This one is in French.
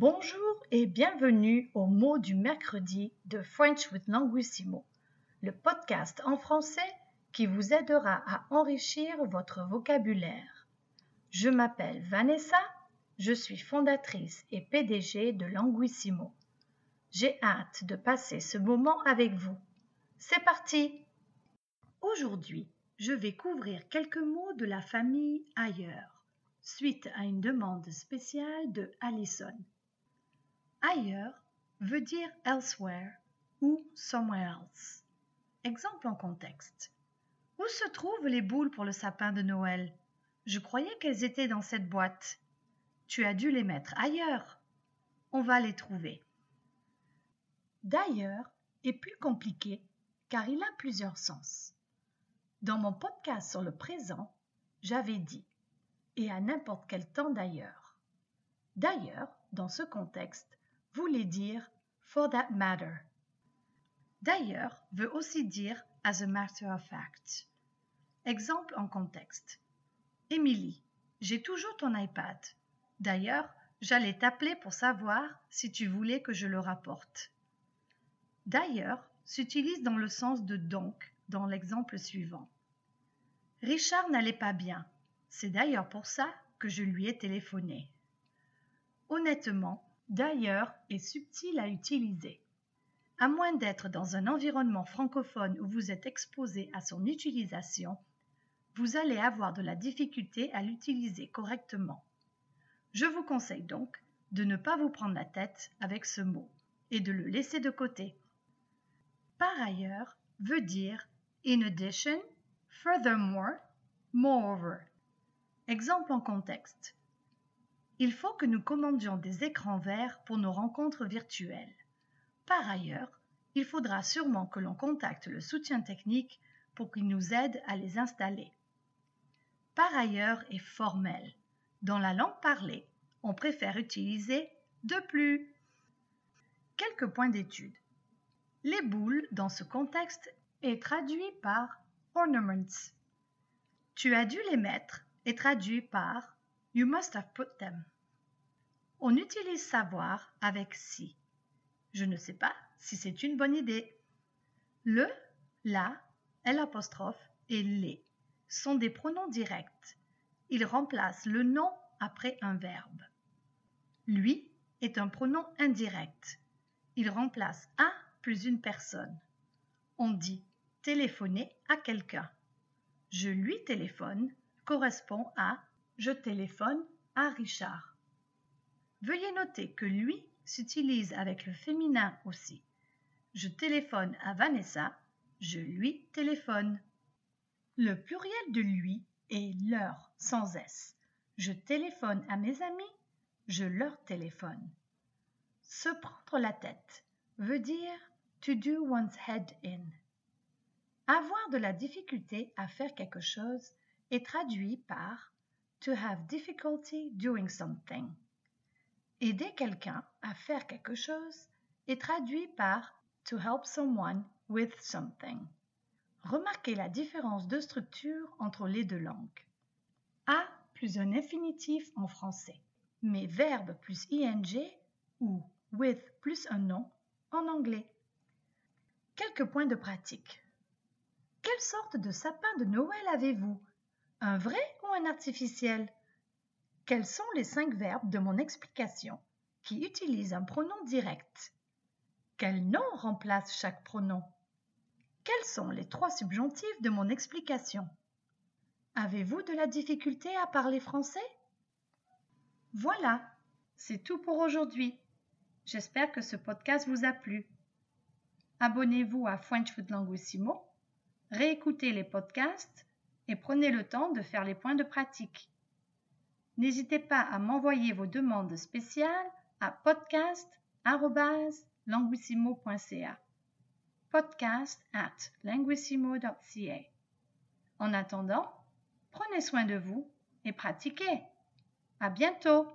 Bonjour et bienvenue au mot du mercredi de French with Languissimo, le podcast en français qui vous aidera à enrichir votre vocabulaire. Je m'appelle Vanessa, je suis fondatrice et PDG de Languissimo. J'ai hâte de passer ce moment avec vous. C'est parti Aujourd'hui, je vais couvrir quelques mots de la famille ailleurs, suite à une demande spéciale de Allison. Ailleurs veut dire elsewhere ou somewhere else. Exemple en contexte. Où se trouvent les boules pour le sapin de Noël? Je croyais qu'elles étaient dans cette boîte. Tu as dû les mettre ailleurs. On va les trouver. D'ailleurs est plus compliqué car il a plusieurs sens. Dans mon podcast sur le présent, j'avais dit et à n'importe quel temps d'ailleurs. D'ailleurs, dans ce contexte, voulait dire for that matter. D'ailleurs veut aussi dire as a matter of fact. Exemple en contexte. Émilie, j'ai toujours ton iPad. D'ailleurs, j'allais t'appeler pour savoir si tu voulais que je le rapporte. D'ailleurs s'utilise dans le sens de donc dans l'exemple suivant. Richard n'allait pas bien. C'est d'ailleurs pour ça que je lui ai téléphoné. Honnêtement, d'ailleurs est subtil à utiliser. À moins d'être dans un environnement francophone où vous êtes exposé à son utilisation, vous allez avoir de la difficulté à l'utiliser correctement. Je vous conseille donc de ne pas vous prendre la tête avec ce mot et de le laisser de côté. Par ailleurs veut dire in addition, furthermore, moreover. Exemple en contexte. Il faut que nous commandions des écrans verts pour nos rencontres virtuelles. Par ailleurs, il faudra sûrement que l'on contacte le soutien technique pour qu'il nous aide à les installer. Par ailleurs est formel. Dans la langue parlée, on préfère utiliser de plus. Quelques points d'étude. Les boules dans ce contexte est traduit par ornaments. Tu as dû les mettre est traduit par You must have put them. On utilise savoir avec si. Je ne sais pas si c'est une bonne idée. Le, la, l'apostrophe et les sont des pronoms directs. Ils remplacent le nom après un verbe. Lui est un pronom indirect. Il remplace un plus une personne. On dit téléphoner à quelqu'un. Je lui téléphone correspond à je téléphone à Richard. Veuillez noter que lui s'utilise avec le féminin aussi. Je téléphone à Vanessa, je lui téléphone. Le pluriel de lui est leur sans S. Je téléphone à mes amis, je leur téléphone. Se prendre la tête veut dire to do one's head in. Avoir de la difficulté à faire quelque chose est traduit par to have difficulty doing something. Aider quelqu'un à faire quelque chose est traduit par to help someone with something. Remarquez la différence de structure entre les deux langues. A plus un infinitif en français, mais verbe plus ing ou with plus un nom en anglais. Quelques points de pratique. Quelle sorte de sapin de Noël avez-vous? Un vrai ou un artificiel? Quels sont les cinq verbes de mon explication qui utilisent un pronom direct? Quel nom remplace chaque pronom? Quels sont les trois subjonctifs de mon explication? Avez-vous de la difficulté à parler français? Voilà, c'est tout pour aujourd'hui. J'espère que ce podcast vous a plu. Abonnez-vous à French with Languissimo, réécoutez les podcasts et prenez le temps de faire les points de pratique. N'hésitez pas à m'envoyer vos demandes spéciales à podcast.languissimo.ca podcast at languissimo.ca En attendant, prenez soin de vous et pratiquez. À bientôt!